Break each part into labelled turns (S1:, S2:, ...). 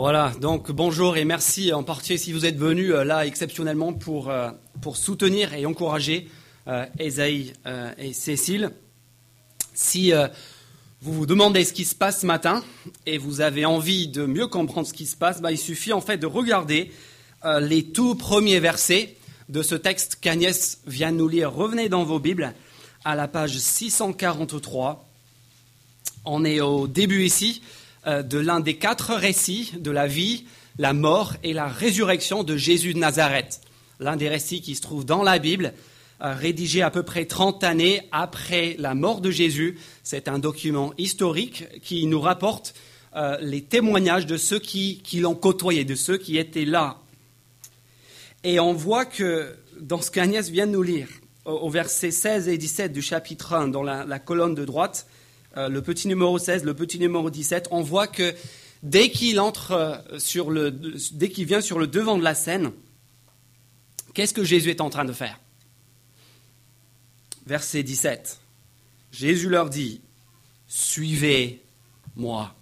S1: Voilà, donc bonjour et merci en particulier si vous êtes venus euh, là exceptionnellement pour, euh, pour soutenir et encourager euh, Esaïe et Cécile. Si vous vous demandez ce qui se passe ce matin et vous avez envie de mieux comprendre ce qui se passe, bah, il suffit en fait de regarder les tout premiers versets de ce texte qu'Agnès vient nous lire. Revenez dans vos Bibles à la page 643. On est au début ici euh, de l'un des quatre récits de la vie, la mort et la résurrection de Jésus de Nazareth. L'un des récits qui se trouve dans la Bible, euh, rédigé à peu près 30 années après la mort de Jésus. C'est un document historique qui nous rapporte euh, les témoignages de ceux qui, l'ont côtoyé, de ceux qui étaient là. Et on voit que dans ce qu'Agnès vient de nous lire, au, verset 16 et 17 du chapitre 1, dans la colonne de droite, euh, le petit numéro 16, le petit numéro 17, on voit que dès qu'il entre euh, sur le, dès qu'il vient sur le devant de la scène, qu'est-ce que Jésus est en train de faire? Verset 17. Jésus leur dit Suivez-moi.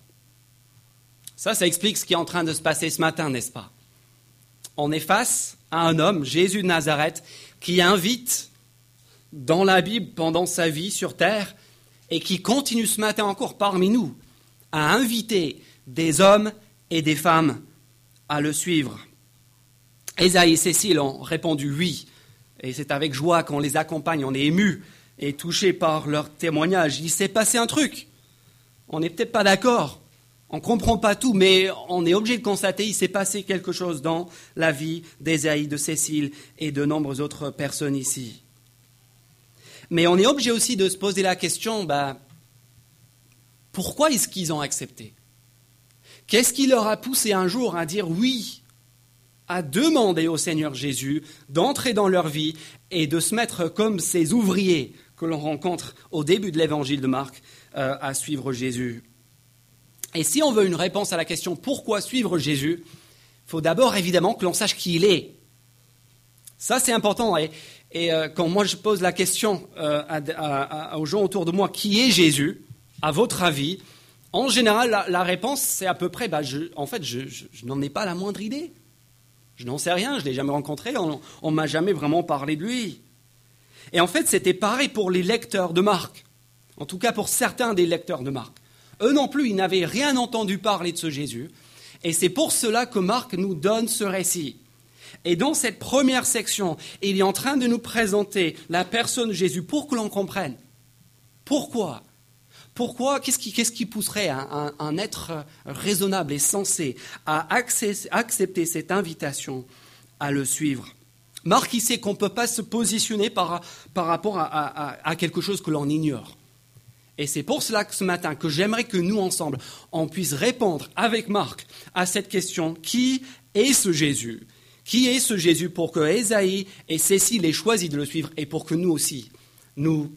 S1: Ça, ça explique ce qui est en train de se passer ce matin, n'est-ce pas? On est face à un homme, Jésus de Nazareth, qui invite dans la Bible pendant sa vie sur terre et qui continue ce matin encore parmi nous à inviter des hommes et des femmes à le suivre. Esaïe et Cécile ont répondu oui, et c'est avec joie qu'on les accompagne, on est ému et touché par leur témoignage. Il s'est passé un truc. On n'est peut-être pas d'accord, on ne comprend pas tout, mais on est obligé de constater il s'est passé quelque chose dans la vie d'Esaïe, de Cécile et de nombreuses autres personnes ici. Mais on est obligé aussi de se poser la question, bah, pourquoi est-ce qu'ils ont accepté? Qu'est-ce qui leur a poussé un jour à dire oui, à demander au Seigneur Jésus d'entrer dans leur vie et de se mettre comme ces ouvriers que l'on rencontre au début de l'évangile de Marc euh, à suivre Jésus? Et si on veut une réponse à la question pourquoi suivre Jésus, il faut d'abord évidemment que l'on sache qui il est. Ça, c'est important. Et, et euh, quand moi je pose la question euh, aux gens autour de moi, qui est Jésus, à votre avis, en général, la, réponse, c'est à peu près, bah, en fait, je, n'en ai pas la moindre idée. Je n'en sais rien, je ne l'ai jamais rencontré, on ne m'a jamais vraiment parlé de lui. Et en fait, c'était pareil pour les lecteurs de Marc, en tout cas pour certains des lecteurs de Marc. Eux non plus, ils n'avaient rien entendu parler de ce Jésus. Et c'est pour cela que Marc nous donne ce récit. Et dans cette première section, il est en train de nous présenter la personne de Jésus pour que l'on comprenne. Pourquoi? Pourquoi? Qu'est-ce qui, pousserait un, être raisonnable et sensé à accepter cette invitation à le suivre? Marc, il sait qu'on ne peut pas se positionner par, rapport à quelque chose que l'on ignore. Et c'est pour cela que ce matin, que j'aimerais que nous, ensemble, on puisse répondre avec Marc à cette question, qui est ce Jésus? Qui est ce Jésus pour que Esaïe et Cécile aient choisi de le suivre et pour que nous aussi, nous,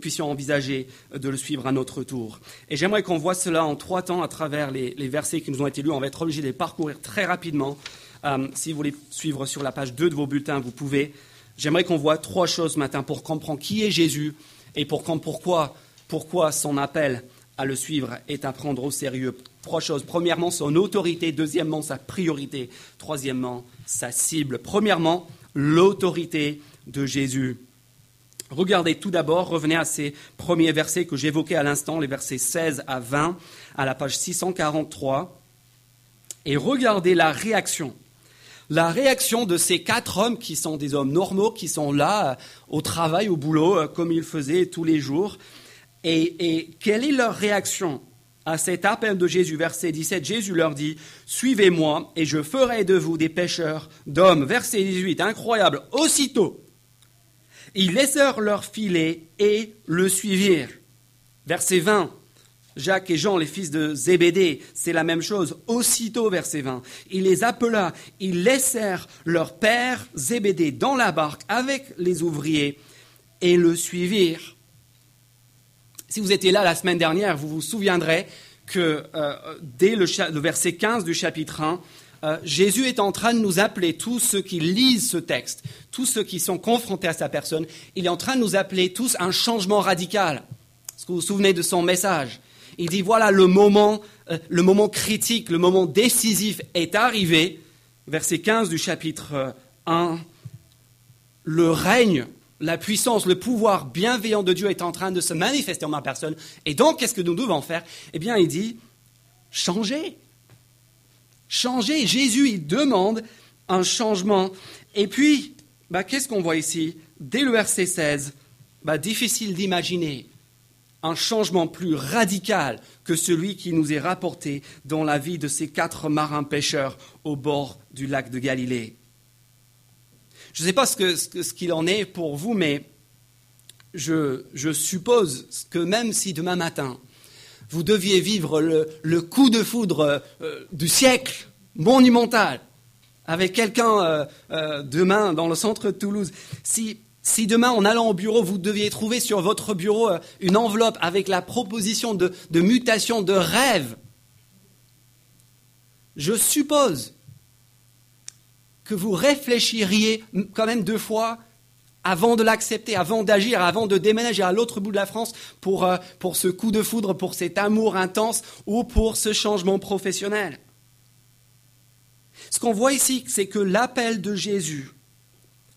S1: puissions envisager de le suivre à notre tour. Et j'aimerais qu'on voit cela en trois temps à travers les, versets qui nous ont été lus. On va être obligé de les parcourir très rapidement. Euh, si vous voulez suivre sur la page 2 de vos bulletins, vous pouvez. J'aimerais qu'on voit trois choses ce matin pour comprendre qui est Jésus et pour comprendre pourquoi, pourquoi son appel à le suivre est à prendre au sérieux. Trois choses. Premièrement, son autorité. Deuxièmement, sa priorité. Troisièmement, sa cible. Premièrement, l'autorité de Jésus. Regardez tout d'abord, revenez à ces premiers versets que j'évoquais à l'instant, les versets 16 à 20, à la page 643, et regardez la réaction. La réaction de ces quatre hommes qui sont des hommes normaux, qui sont là euh, au travail, au boulot, euh, comme ils faisaient tous les jours. et quelle est leur réaction à cet appel de Jésus, verset 17, Jésus leur dit, Suivez-moi et je ferai de vous des pêcheurs d'hommes. Verset 18, incroyable, aussitôt, ils laissèrent leur filet et le suivirent. Verset 20, Jacques et Jean, les fils de Zébédée, c'est la même chose. Aussitôt, verset 20, il les appela, ils laissèrent leur père Zébédée dans la barque avec les ouvriers et le suivirent. Si vous étiez là la semaine dernière, vous vous souviendrez que euh, dès le, verset 15 du chapitre 1, euh, Jésus est en train de nous appeler, tous ceux qui lisent ce texte, tous ceux qui sont confrontés à sa personne, il est en train de nous appeler tous un changement radical. Est-ce que vous vous souvenez de son message? Il dit, voilà le moment euh, le moment critique, le moment décisif est arrivé, verset 15 du chapitre 1, euh, le règne, la puissance, le pouvoir bienveillant de Dieu est en train de se manifester en ma personne. Et donc, qu'est-ce que nous devons faire? Eh bien, il dit, changez. Changez. Jésus, il demande un changement. Et puis, bah, qu'est-ce qu'on voit ici? Dès le verset 16, bah, difficile d'imaginer un changement plus radical que celui qui nous est rapporté dans la vie de ces quatre marins pêcheurs au bord du lac de Galilée. Je ne sais pas ce qu'il en est pour vous, mais je, suppose que même si demain matin, vous deviez vivre le, coup de foudre euh, du siècle monumental avec quelqu'un euh, euh, demain dans le centre de Toulouse, si demain, en allant au bureau, vous deviez trouver sur votre bureau une enveloppe avec la proposition de, mutation de rêve, je suppose que vous réfléchiriez quand même deux fois avant de l'accepter, avant d'agir, avant de déménager à l'autre bout de la France pour, euh, pour ce coup de foudre, pour cet amour intense ou pour ce changement professionnel. Ce qu'on voit ici, c'est que l'appel de Jésus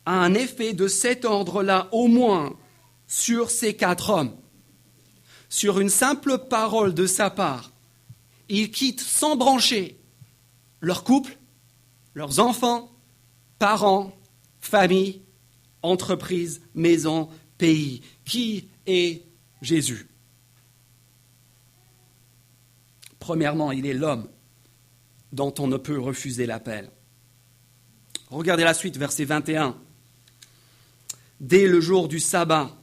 S1: a un effet de cet ordre-là au moins sur ces quatre hommes. Sur une simple parole de sa part, ils quittent sans brancher leur couple, leurs enfants, parents, famille, entreprise, maison, pays. Qui est Jésus? Premièrement, il est l'homme dont on ne peut refuser l'appel. Regardez la suite, verset 21 dès le jour du sabbat.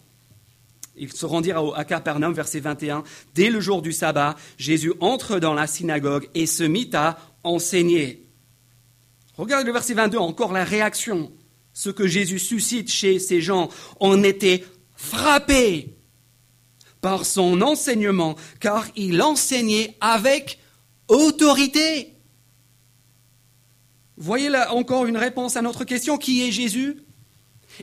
S1: Ils se rendirent à Capernaum, verset 21. Dès le jour du sabbat, Jésus entre dans la synagogue et se mit à enseigner. Regardez le verset 22, encore la réaction. Ce que Jésus suscite chez ces gens, on était frappé par son enseignement, car il enseignait avec autorité. Voyez là encore une réponse à notre question, qui est Jésus?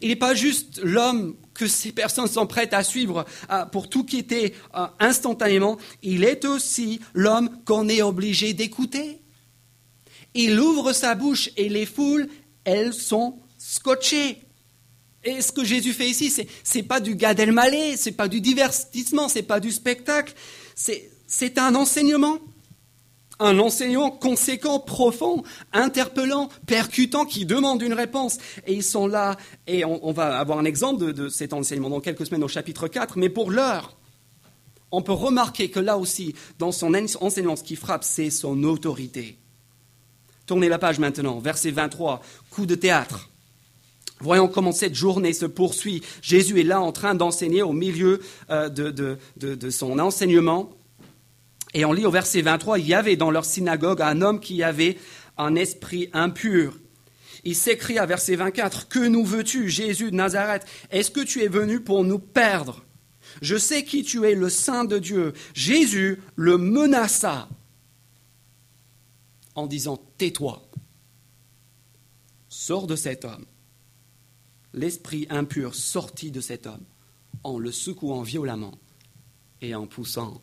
S1: Il n'est pas juste l'homme que ces personnes sont prêtes à suivre pour tout quitter euh, instantanément, il est aussi l'homme qu'on est obligé d'écouter. Il ouvre sa bouche et les foules, elles sont scotchées. Et ce que Jésus fait ici, ce n'est pas du Gad Elmaleh, ce n'est pas du divertissement, ce n'est pas du spectacle, c'est un enseignement un enseignant conséquent, profond, interpellant, percutant, qui demande une réponse. Et ils sont là, et on, va avoir un exemple de, cet enseignement dans quelques semaines au chapitre 4, mais pour l'heure, on peut remarquer que là aussi, dans son enseignement, ce qui frappe, c'est son autorité. Tournez la page maintenant, verset 23, coup de théâtre. Voyons comment cette journée se poursuit. Jésus est là en train d'enseigner au milieu euh, de son enseignement. Et on lit au verset 23, il y avait dans leur synagogue un homme qui avait un esprit impur. Il s'écria, verset 24, Que nous veux-tu, Jésus de Nazareth? Est-ce que tu es venu pour nous perdre? Je sais qui tu es, le Saint de Dieu. Jésus le menaça en disant, Tais-toi, sors de cet homme. L'esprit impur sortit de cet homme en le secouant violemment et en poussant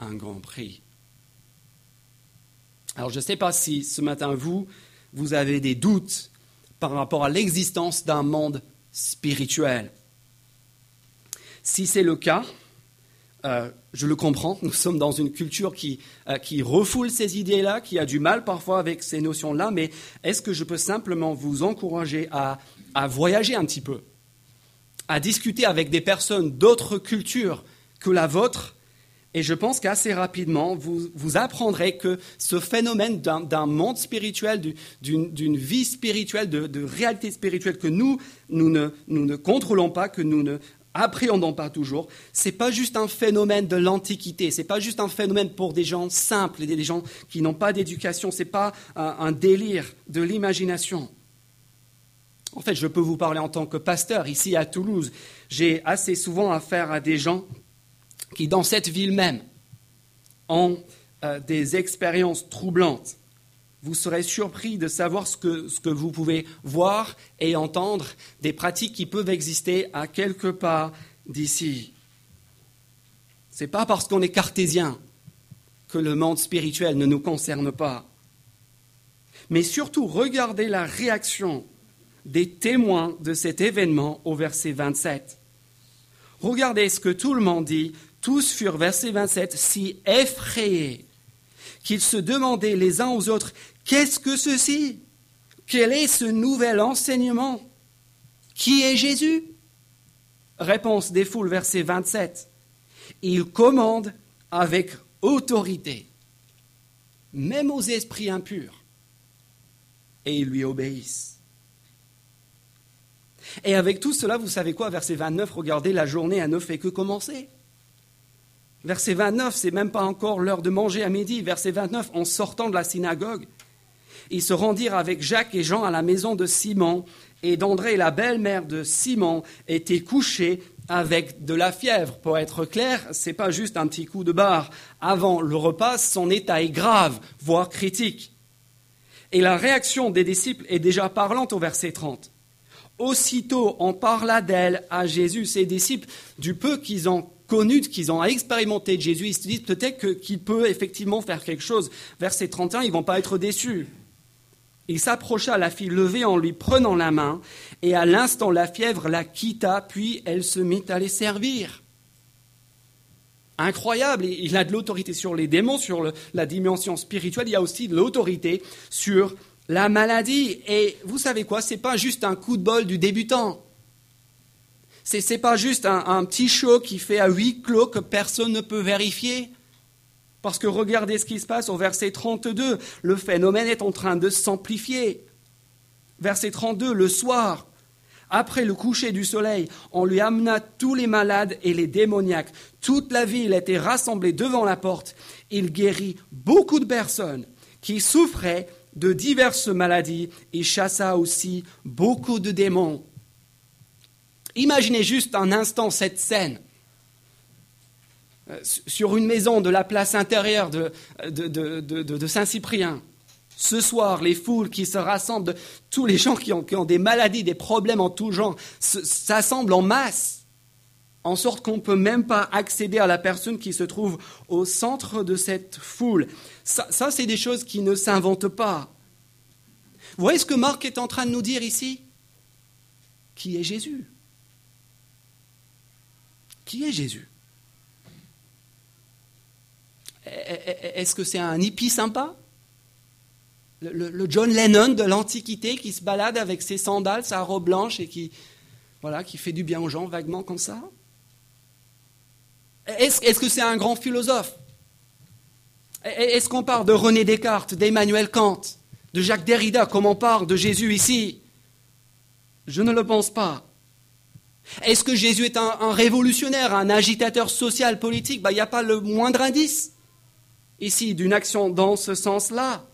S1: un grand prix. Alors je ne sais pas si ce matin, vous, vous avez des doutes par rapport à l'existence d'un monde spirituel. Si c'est le cas, euh, je le comprends, nous sommes dans une culture qui, euh, qui refoule ces idées-là, qui a du mal parfois avec ces notions-là, mais est-ce que je peux simplement vous encourager à, à voyager un petit peu, à discuter avec des personnes d'autres cultures que la vôtre? Et je pense qu'assez rapidement, vous, vous, apprendrez que ce phénomène d'un monde spirituel, d'une vie spirituelle, de, réalité spirituelle que nous, nous ne, nous ne contrôlons pas, que nous ne appréhendons pas toujours, ce n'est pas juste un phénomène de l'Antiquité, ce n'est pas juste un phénomène pour des gens simples, des gens qui n'ont pas d'éducation, ce n'est pas un, un délire de l'imagination. En fait, je peux vous parler en tant que pasteur ici à Toulouse. J'ai assez souvent affaire à des gens qui, dans cette ville même, ont euh, des expériences troublantes. Vous serez surpris de savoir ce que, vous pouvez voir et entendre, des pratiques qui peuvent exister à quelque part d'ici. Ce n'est pas parce qu'on est cartésien que le monde spirituel ne nous concerne pas. Mais surtout, regardez la réaction des témoins de cet événement au verset 27. Regardez ce que tout le monde dit. Tous furent, verset 27, si effrayés qu'ils se demandaient les uns aux autres, qu'est-ce que ceci? Quel est ce nouvel enseignement? Qui est Jésus? Réponse des foules, verset 27. Il commande avec autorité, même aux esprits impurs, et ils lui obéissent. Et avec tout cela, vous savez quoi, verset 29, regardez, la journée a ne fait que commencer. Verset 29, c'est même pas encore l'heure de manger à midi. Verset 29, en sortant de la synagogue, ils se rendirent avec Jacques et Jean à la maison de Simon, et d'André, la belle-mère de Simon, était couchée avec de la fièvre. Pour être clair, c'est pas juste un petit coup de barre. Avant le repas, son état est grave, voire critique. Et la réaction des disciples est déjà parlante au verset 30. Aussitôt, on parla d'elle à Jésus, ses disciples, du peu qu'ils ont connu, qu'ils ont expérimenté de Jésus, ils se disent peut-être qu'il peut effectivement faire quelque chose. Verset 31, ils ne vont pas être déçus. Il s'approcha la fille levée en lui prenant la main, et à l'instant la fièvre la quitta, puis elle se mit à les servir. Incroyable, il a de l'autorité sur les démons, sur la dimension spirituelle, il y a aussi de l'autorité sur la maladie. Et vous savez quoi, ce n'est pas juste un coup de bol du débutant. Ce n'est pas juste un, petit show qui fait à huis clos que personne ne peut vérifier. Parce que regardez ce qui se passe au verset 32. Le phénomène est en train de s'amplifier. Verset 32, le soir, après le coucher du soleil, on lui amena tous les malades et les démoniaques. Toute la ville était rassemblée devant la porte. Il guérit beaucoup de personnes qui souffraient de diverses maladies et chassa aussi beaucoup de démons. Imaginez juste un instant cette scène. Euh, sur une maison de la place intérieure de, Saint-Cyprien. Ce soir, les foules qui se rassemblent, tous les gens qui ont, qui ont des maladies, des problèmes en tout genre, s'assemblent en masse, en sorte qu'on ne peut même pas accéder à la personne qui se trouve au centre de cette foule. Ça, ça c'est des choses qui ne s'inventent pas. Vous voyez ce que Marc est en train de nous dire ici? Qui est Jésus Qui est Jésus? Est-ce que c'est un hippie sympa? Le, John Lennon de l'Antiquité qui se balade avec ses sandales, sa robe blanche et qui, voilà, qui fait du bien aux gens vaguement comme ça? Est-ce que c'est un grand philosophe? Est-ce qu'on parle de René Descartes, d'Emmanuel Kant, de Jacques Derrida comme on parle de Jésus ici? Je ne le pense pas. Est-ce que Jésus est un, révolutionnaire, un agitateur social, politique? Bah, Il n'y a pas le moindre indice ici d'une action dans ce sens-là.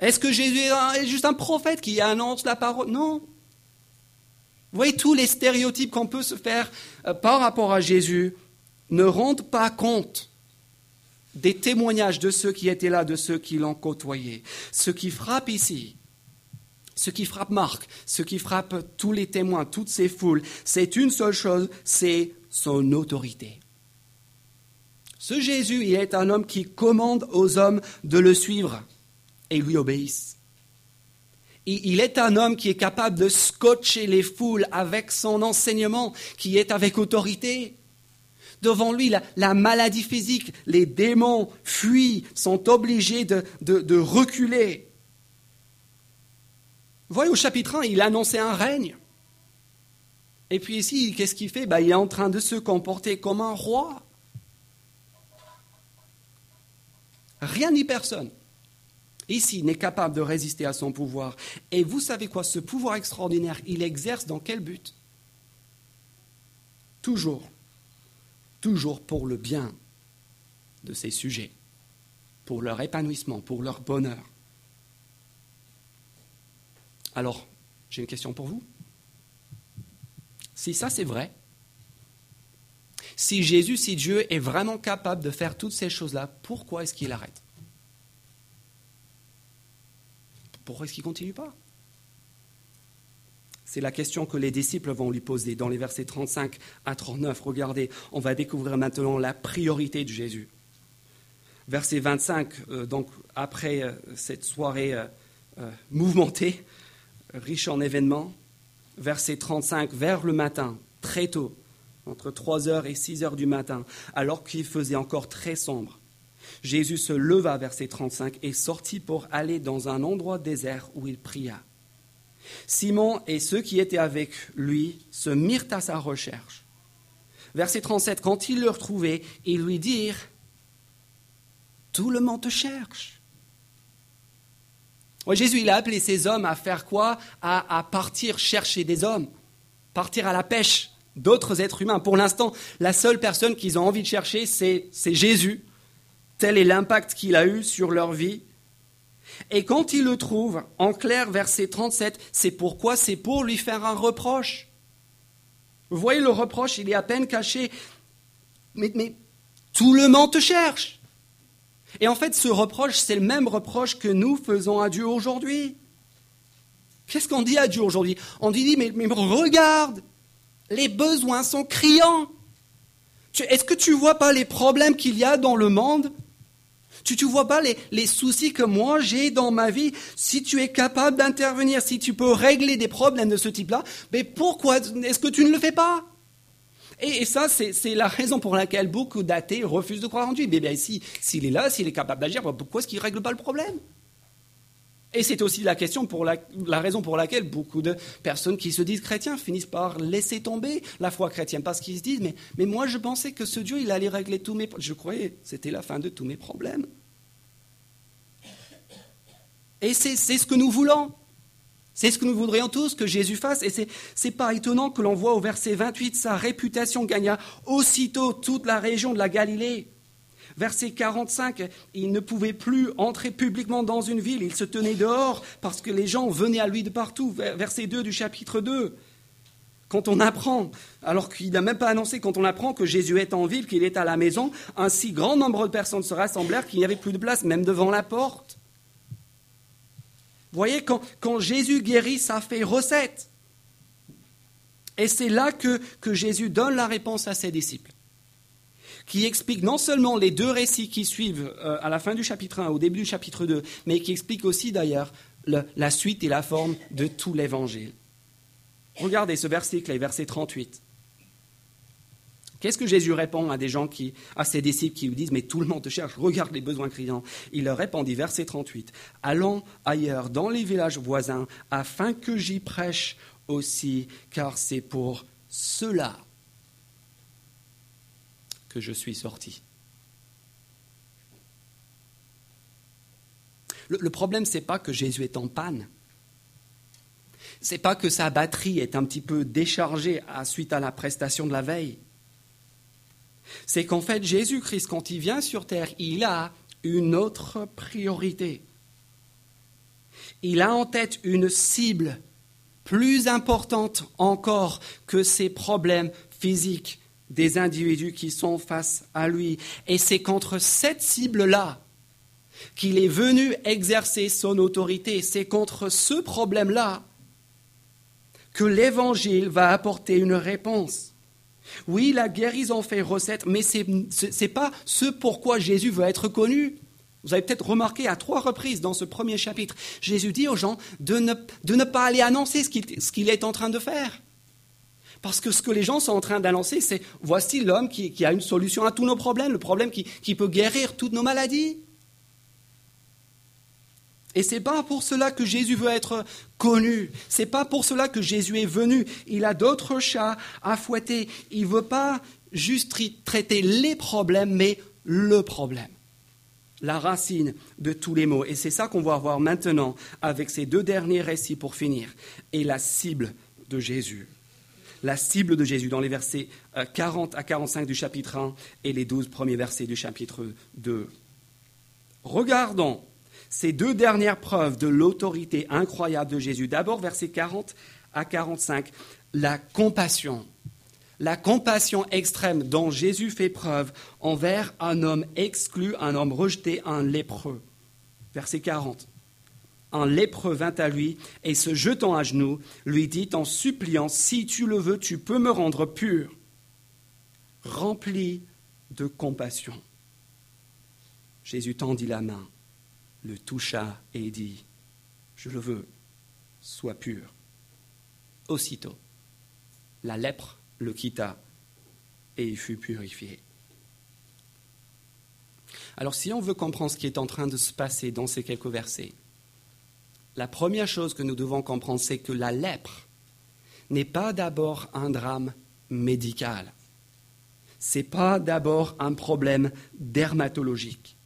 S1: Est-ce que Jésus est juste un prophète qui annonce la parole? Non. Vous voyez, tous les stéréotypes qu'on peut se faire euh, par rapport à Jésus ne rendent pas compte des témoignages de ceux qui étaient là, de ceux qui l'ont côtoyé. Ce qui frappe ici, ce qui frappe Marc, ce qui frappe tous les témoins, toutes ces foules, c'est une seule chose, c'est son autorité. Ce Jésus, il est un homme qui commande aux hommes de le suivre et lui obéissent. Il est un homme qui est capable de scotcher les foules avec son enseignement, qui est avec autorité. Devant lui, la, maladie physique, les démons fuient, sont obligés de, de reculer. Voyez, au chapitre 1, il annonçait un règne. Et puis ici, qu'est-ce qu'il fait? Ben, Il est en train de se comporter comme un roi. Rien ni personne ici n'est capable de résister à son pouvoir. Et vous savez quoi? Ce pouvoir extraordinaire, il exerce dans quel but? Toujours, toujours pour le bien de ses sujets, pour leur épanouissement, pour leur bonheur. Alors, j'ai une question pour vous. Si ça c'est vrai, si Jésus, si Dieu est vraiment capable de faire toutes ces choses-là, pourquoi est-ce qu'il arrête? Pourquoi est-ce qu'il ne continue pas? C'est la question que les disciples vont lui poser dans les versets 35 à 39. Regardez, on va découvrir maintenant la priorité de Jésus. Verset 25, euh, donc après euh, cette soirée euh, mouvementée, riche en événements. Verset 35, vers le matin, très tôt, entre 3h et 6h du matin, alors qu'il faisait encore très sombre. Jésus se leva, verset 35, et sortit pour aller dans un endroit désert où il pria. Simon et ceux qui étaient avec lui se mirent à sa recherche. Verset 37, quand ils le retrouvaient, ils lui dirent, Tout le monde te cherche. Jésus, il a appelé ces hommes à faire quoi? À, partir chercher des hommes, partir à la pêche d'autres êtres humains. Pour l'instant, la seule personne qu'ils ont envie de chercher, c'est Jésus. Tel est l'impact qu'il a eu sur leur vie. Et quand ils le trouvent, en clair, verset 37, c'est pourquoi? C'est pour lui faire un reproche. Vous voyez, le reproche, il est à peine caché. Mais tout le monde te cherche. Et en fait, ce reproche, c'est le même reproche que nous faisons à Dieu aujourd'hui. Qu'est-ce qu'on dit à Dieu aujourd'hui? On dit, mais, regarde, les besoins sont criants. Est-ce que tu ne vois pas les problèmes qu'il y a dans le monde? Tu ne vois pas les, les, soucis que moi j'ai dans ma vie? Si tu es capable d'intervenir, si tu peux régler des problèmes de ce type-là, mais pourquoi est-ce que tu ne le fais pas? Et, ça, c'est la raison pour laquelle beaucoup d'athées refusent de croire en Dieu. Mais bien, s'il est là, s'il est capable d'agir, pourquoi est-ce qu'il ne règle pas le problème? Et c'est aussi la, raison pour laquelle beaucoup de personnes qui se disent chrétiens finissent par laisser tomber la foi chrétienne, parce qu'ils se disent, mais, mais moi je pensais que ce Dieu, il allait régler tous mes problèmes. Je croyais c'était la fin de tous mes problèmes. Et c'est ce que nous voulons. C'est ce que nous voudrions tous que Jésus fasse. Et ce n'est pas étonnant que l'on voit au verset 28, sa réputation gagna aussitôt toute la région de la Galilée. Verset 45, il ne pouvait plus entrer publiquement dans une ville, il se tenait dehors parce que les gens venaient à lui de partout. Verset 2 du chapitre 2. Quand on apprend, alors qu'il n'a même pas annoncé, quand on apprend que Jésus est en ville, qu'il est à la maison, un si grand nombre de personnes se rassemblèrent qu'il n'y avait plus de place, même devant la porte. Voyez, quand, Jésus guérit, ça fait recette. Et c'est là que, que Jésus donne la réponse à ses disciples qui explique non seulement les deux récits qui suivent euh, à la fin du chapitre 1, au début du chapitre 2, mais qui explique aussi d'ailleurs la suite et la forme de tout l'évangile. Regardez ce verset clé, verset 38. Qu'est-ce que Jésus répond à des gens qui, à ses disciples qui lui disent Mais tout le monde te cherche, regarde les besoins criants. Il leur répondit, verset 38 Allons ailleurs, dans les villages voisins, afin que j'y prêche aussi, car c'est pour cela que je suis sorti. Le, problème, ce n'est pas que Jésus est en panne. Ce n'est pas que sa batterie est un petit peu déchargée à, suite à la prestation de la veille. C'est qu'en fait, Jésus-Christ, quand il vient sur terre, il a une autre priorité. Il a en tête une cible plus importante encore que ses problèmes physiques, des individus qui sont face à lui. Et c'est contre cette cible-là qu'il est venu exercer son autorité. C'est contre ce problème-là que l'Évangile va apporter une réponse. Oui, la guérison fait recette, mais ce n'est pas ce pourquoi Jésus veut être connu. Vous avez peut-être remarqué à trois reprises dans ce premier chapitre, Jésus dit aux gens de ne, pas aller annoncer ce qu'il est en train de faire. Parce que ce que les gens sont en train d'annoncer, c'est voici l'homme qui, a une solution à tous nos problèmes, le problème qui peut guérir toutes nos maladies. Et c'est pas pour cela que Jésus veut être connu. C'est pas pour cela que Jésus est venu. Il a d'autres chats à fouetter. Il veut pas juste traiter les problèmes, mais le problème. La racine de tous les maux. Et c'est ça qu'on va voir maintenant avec ces deux derniers récits pour finir. Et la cible de Jésus la cible de Jésus dans les versets 40 euh, à 45 du chapitre 1 et les 12 premiers versets du chapitre 2. Regardons ces deux dernières preuves de l'autorité incroyable de Jésus. D'abord, versets 40 à 45, la compassion. La compassion extrême dont Jésus fait preuve envers un homme exclu, un homme rejeté, un lépreux. Verset 40 un lépreux vint à lui et se jetant à genoux, lui dit en suppliant, Si tu le veux, tu peux me rendre pur, rempli de compassion. Jésus tendit la main, le toucha et dit, Je le veux, sois pur. Aussitôt, la lèpre le quitta et il fut purifié. Alors si on veut comprendre ce qui est en train de se passer dans ces quelques versets, la première chose que nous devons comprendre, c'est que la lèpre n'est pas d'abord un drame médical. Ce n'est pas d'abord un problème dermatologique.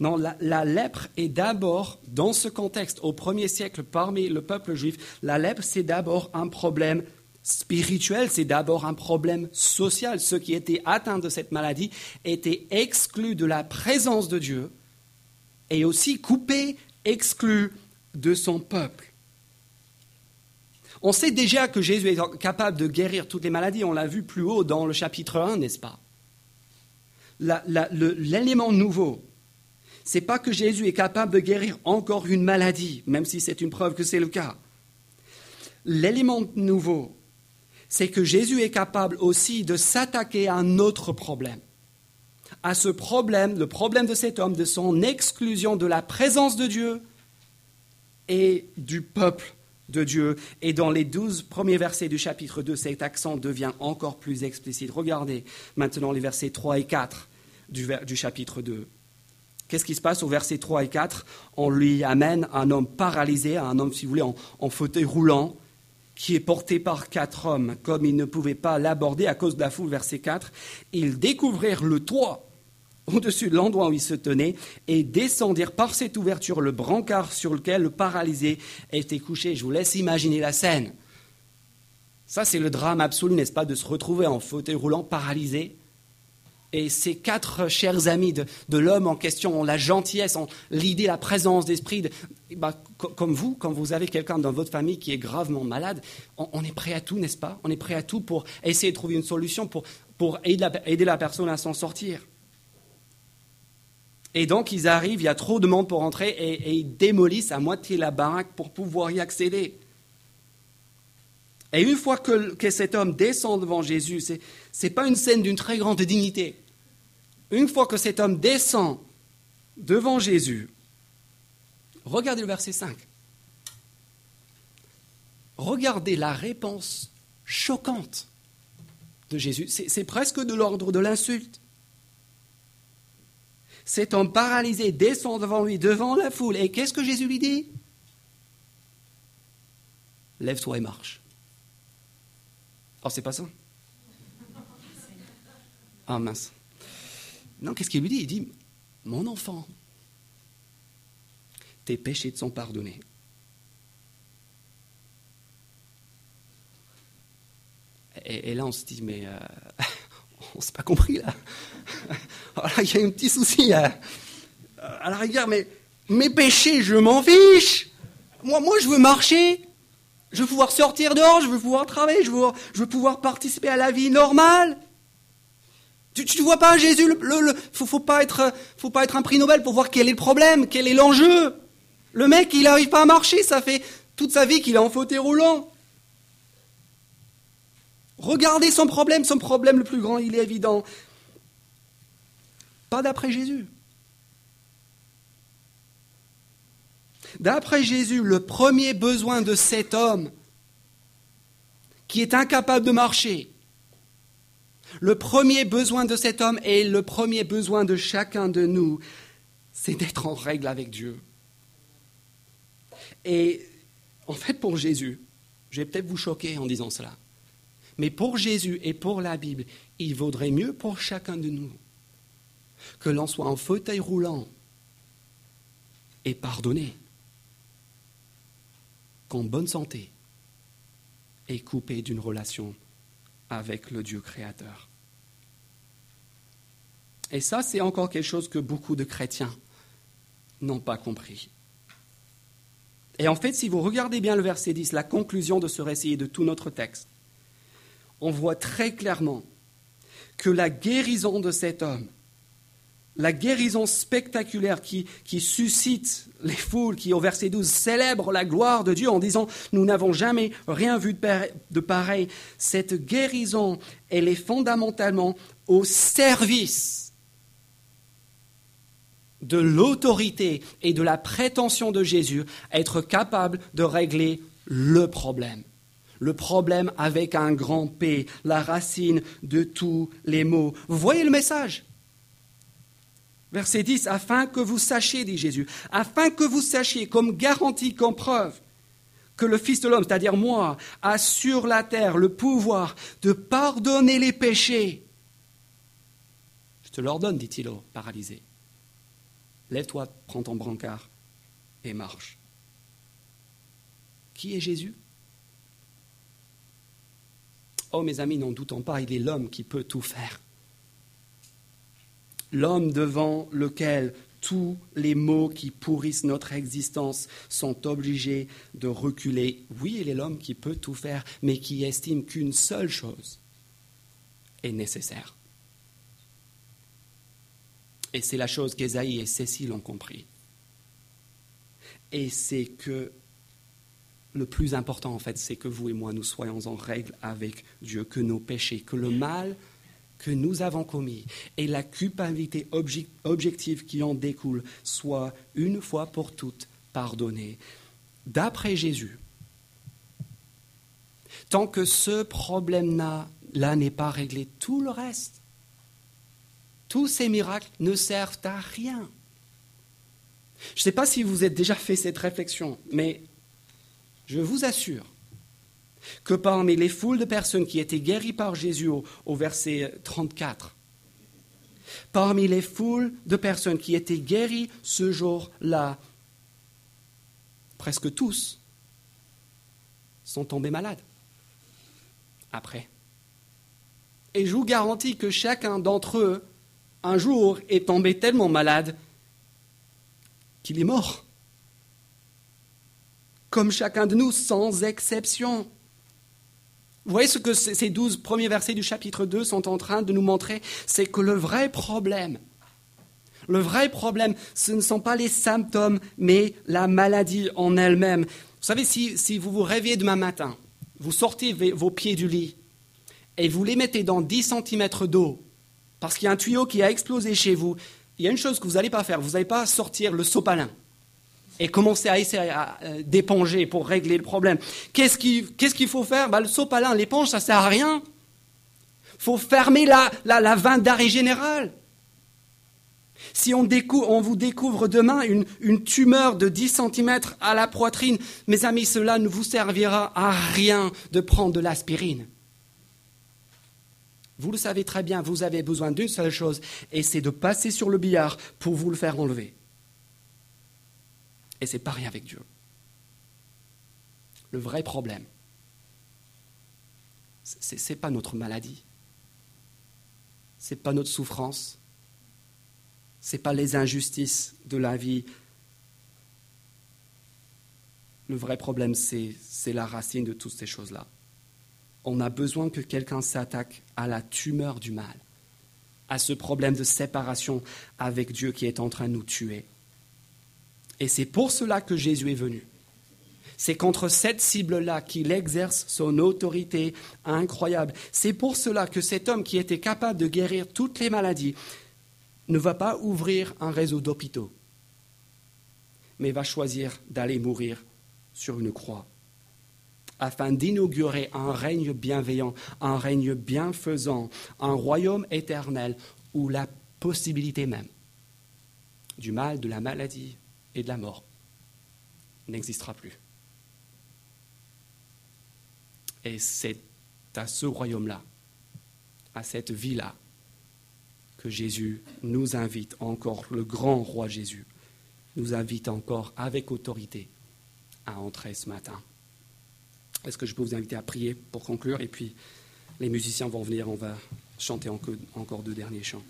S1: Non, la, lèpre est d'abord, dans ce contexte, au premier siècle, parmi le peuple juif, la lèpre, c'est d'abord un problème spirituel, c'est d'abord un problème social. Ceux qui étaient atteints de cette maladie étaient exclus de la présence de Dieu et aussi coupés, exclus de son peuple. On sait déjà que Jésus est capable de guérir toutes les maladies, on l'a vu plus haut dans le chapitre 1, n'est-ce pas? L'élément nouveau, c'est pas que Jésus est capable de guérir encore une maladie, même si c'est une preuve que c'est le cas. L'élément nouveau, c'est que Jésus est capable aussi de s'attaquer à un autre problème. À ce problème, le problème de cet homme, de son exclusion de la présence de Dieu et du peuple de Dieu. Et dans les douze premiers versets du chapitre 2, cet accent devient encore plus explicite. Regardez maintenant les versets 3 et 4 du, chapitre 2. Qu'est-ce qui se passe au versets 3 et 4 On lui amène un homme paralysé, un homme, si vous voulez, en fauteuil roulant, qui est porté par quatre hommes, comme ils ne pouvaient pas l'aborder à cause de la foule, verset 4, ils découvrirent le toit au-dessus de l'endroit où ils se tenaient et descendirent par cette ouverture le brancard sur lequel le paralysé était couché. Je vous laisse imaginer la scène. Ça, c'est le drame absolu, n'est-ce pas, de se retrouver en fauteuil roulant paralysé et ces quatre chers amis de, l'homme en question ont la gentillesse, ont l'idée, la présence d'esprit. Bah, comme vous, quand vous avez quelqu'un dans votre famille qui est gravement malade, on, est prêt à tout, n'est-ce pas? On est prêt à tout pour essayer de trouver une solution, pour, aider, la, personne à s'en sortir. Et donc, ils arrivent, il y a trop de monde pour entrer, et, ils démolissent à moitié la baraque pour pouvoir y accéder. Et une fois que, que cet homme descend devant Jésus, ce n'est pas une scène d'une très grande dignité une fois que cet homme descend devant Jésus, regardez le verset 5. Regardez la réponse choquante de Jésus. C'est presque de l'ordre de l'insulte. Cet homme paralysé descend devant lui, devant la foule. Et qu'est-ce que Jésus lui dit? Lève-toi et marche. Oh, c'est pas ça? Ah mince. Non, qu'est-ce qu'il lui dit? Il dit, mon enfant, tes péchés te sont pardonnés. Et, là, on se dit, mais euh, on ne s'est pas compris là. Alors il y a un petit souci. À la rigueur, mais mes péchés, je m'en fiche. Moi, moi, je veux marcher. Je veux pouvoir sortir dehors, je veux pouvoir travailler, je veux pouvoir participer à la vie normale. Tu ne vois pas Jésus Il ne faut, pas être, faut pas être un prix Nobel pour voir quel est le problème, quel est l'enjeu. Le mec, il n'arrive pas à marcher, ça fait toute sa vie qu'il est en fauteuil roulant. Regardez son problème, son problème le plus grand, il est évident. Pas d'après Jésus. D'après Jésus, le premier besoin de cet homme qui est incapable de marcher, le premier besoin de cet homme et le premier besoin de chacun de nous, c'est d'être en règle avec Dieu. Et en fait, pour Jésus, je vais peut-être vous choquer en disant cela, mais pour Jésus et pour la Bible, il vaudrait mieux pour chacun de nous que l'on soit en fauteuil roulant et pardonné qu'en bonne santé et coupé d'une relation avec le Dieu créateur. Et ça, c'est encore quelque chose que beaucoup de chrétiens n'ont pas compris. Et en fait, si vous regardez bien le verset 10, la conclusion de ce récit et de tout notre texte, on voit très clairement que la guérison de cet homme la guérison spectaculaire qui, suscite les foules, qui au verset 12 célèbre la gloire de Dieu en disant Nous n'avons jamais rien vu de pareil. Cette guérison, elle est fondamentalement au service de l'autorité et de la prétention de Jésus à être capable de régler le problème. Le problème avec un grand P, la racine de tous les maux. Vous voyez le message? Verset 10, afin que vous sachiez, dit Jésus, afin que vous sachiez comme garantie, comme preuve, que le Fils de l'homme, c'est-à-dire moi, a sur la terre le pouvoir de pardonner les péchés. Je te l'ordonne, dit-il au paralysé. Lève-toi, prends ton brancard et marche. Qui est Jésus? Oh mes amis, n'en doutons pas, il est l'homme qui peut tout faire. L'homme devant lequel tous les maux qui pourrissent notre existence sont obligés de reculer. Oui, il est l'homme qui peut tout faire, mais qui estime qu'une seule chose est nécessaire. Et c'est la chose qu'Ésaïe et Cécile ont compris. Et c'est que le plus important, en fait, c'est que vous et moi, nous soyons en règle avec Dieu, que nos péchés, que le mal que nous avons commis et la culpabilité objective qui en découle soient une fois pour toutes pardonnés. D'après Jésus, tant que ce problème-là n'est pas réglé, tout le reste, tous ces miracles ne servent à rien. Je ne sais pas si vous avez déjà fait cette réflexion, mais je vous assure que parmi les foules de personnes qui étaient guéries par Jésus au, verset 34, parmi les foules de personnes qui étaient guéries ce jour-là, presque tous sont tombés malades après. Et je vous garantis que chacun d'entre eux, un jour, est tombé tellement malade qu'il est mort comme chacun de nous, sans exception. Vous voyez ce que ces douze premiers versets du chapitre 2 sont en train de nous montrer? C'est que le vrai problème, le vrai problème, ce ne sont pas les symptômes, mais la maladie en elle-même. Vous savez, si, si vous vous réveillez demain matin, vous sortez vos pieds du lit et vous les mettez dans 10 cm d'eau, parce qu'il y a un tuyau qui a explosé chez vous, il y a une chose que vous n'allez pas faire, vous n'allez pas sortir le sopalin et commencer à essayer euh, d'éponger pour régler le problème. Qu'est-ce qu'il faut faire? Bah, Le sopalin, l'éponge, ça ne sert à rien. Il faut fermer la, la, la veine d'arrêt général. Si on, on, vous découvre demain une, une, tumeur de 10 cm à la poitrine, mes amis, cela ne vous servira à rien de prendre de l'aspirine. Vous le savez très bien, vous avez besoin d'une seule chose, et c'est de passer sur le billard pour vous le faire enlever. Et c'est pareil avec Dieu. Le vrai problème, ce n'est pas notre maladie, ce n'est pas notre souffrance, ce n'est pas les injustices de la vie. Le vrai problème, c'est la racine de toutes ces choses-là. On a besoin que quelqu'un s'attaque à la tumeur du mal, à ce problème de séparation avec Dieu qui est en train de nous tuer. Et c'est pour cela que Jésus est venu. C'est contre cette cible-là qu'il exerce son autorité incroyable. C'est pour cela que cet homme qui était capable de guérir toutes les maladies ne va pas ouvrir un réseau d'hôpitaux, mais va choisir d'aller mourir sur une croix afin d'inaugurer un règne bienveillant, un règne bienfaisant, un royaume éternel où la possibilité même du mal, de la maladie, et de la mort n'existera plus. Et c'est à ce royaume-là, à cette vie-là, que Jésus nous invite encore, le grand roi Jésus nous invite encore avec autorité à entrer ce matin. Est-ce que je peux vous inviter à prier pour conclure? Et puis les musiciens vont venir, on va chanter encore deux derniers chants.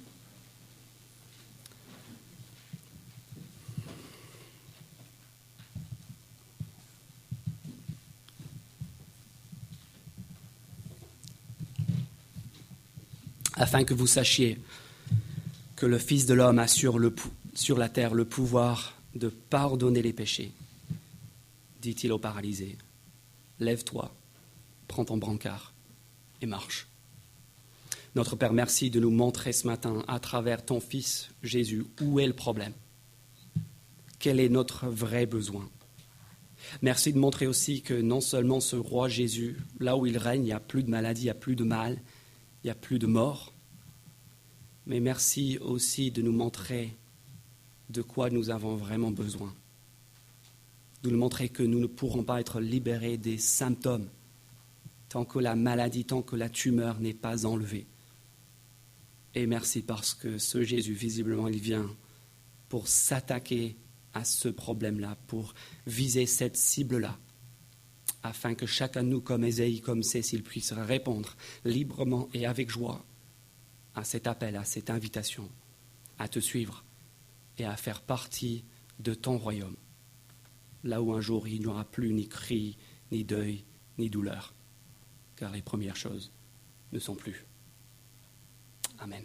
S1: Afin que vous sachiez que le Fils de l'homme a sur, sur la terre le pouvoir de pardonner les péchés. Dit-il au paralysé, lève-toi, prends ton brancard et marche. Notre Père, merci de nous montrer ce matin, à travers ton Fils Jésus, où est le problème? quel est notre vrai besoin? Merci de montrer aussi que non seulement ce roi Jésus, là où il règne, il n'y a plus de maladie, il n'y a plus de mal, il n'y a plus de mort, mais merci aussi de nous montrer de quoi nous avons vraiment besoin. De nous montrer que nous ne pourrons pas être libérés des symptômes tant que la maladie, tant que la tumeur n'est pas enlevée. Et merci parce que ce Jésus, visiblement, il vient pour s'attaquer à ce problème-là, pour viser cette cible-là, afin que chacun de nous, comme Ésaïe, comme Cécile, puisse répondre librement et avec joie à cet appel, à cette invitation, à te suivre et à faire partie de ton royaume, là où un jour il n'y aura plus ni cri, ni deuil, ni douleur, car les premières choses ne sont plus. Amen.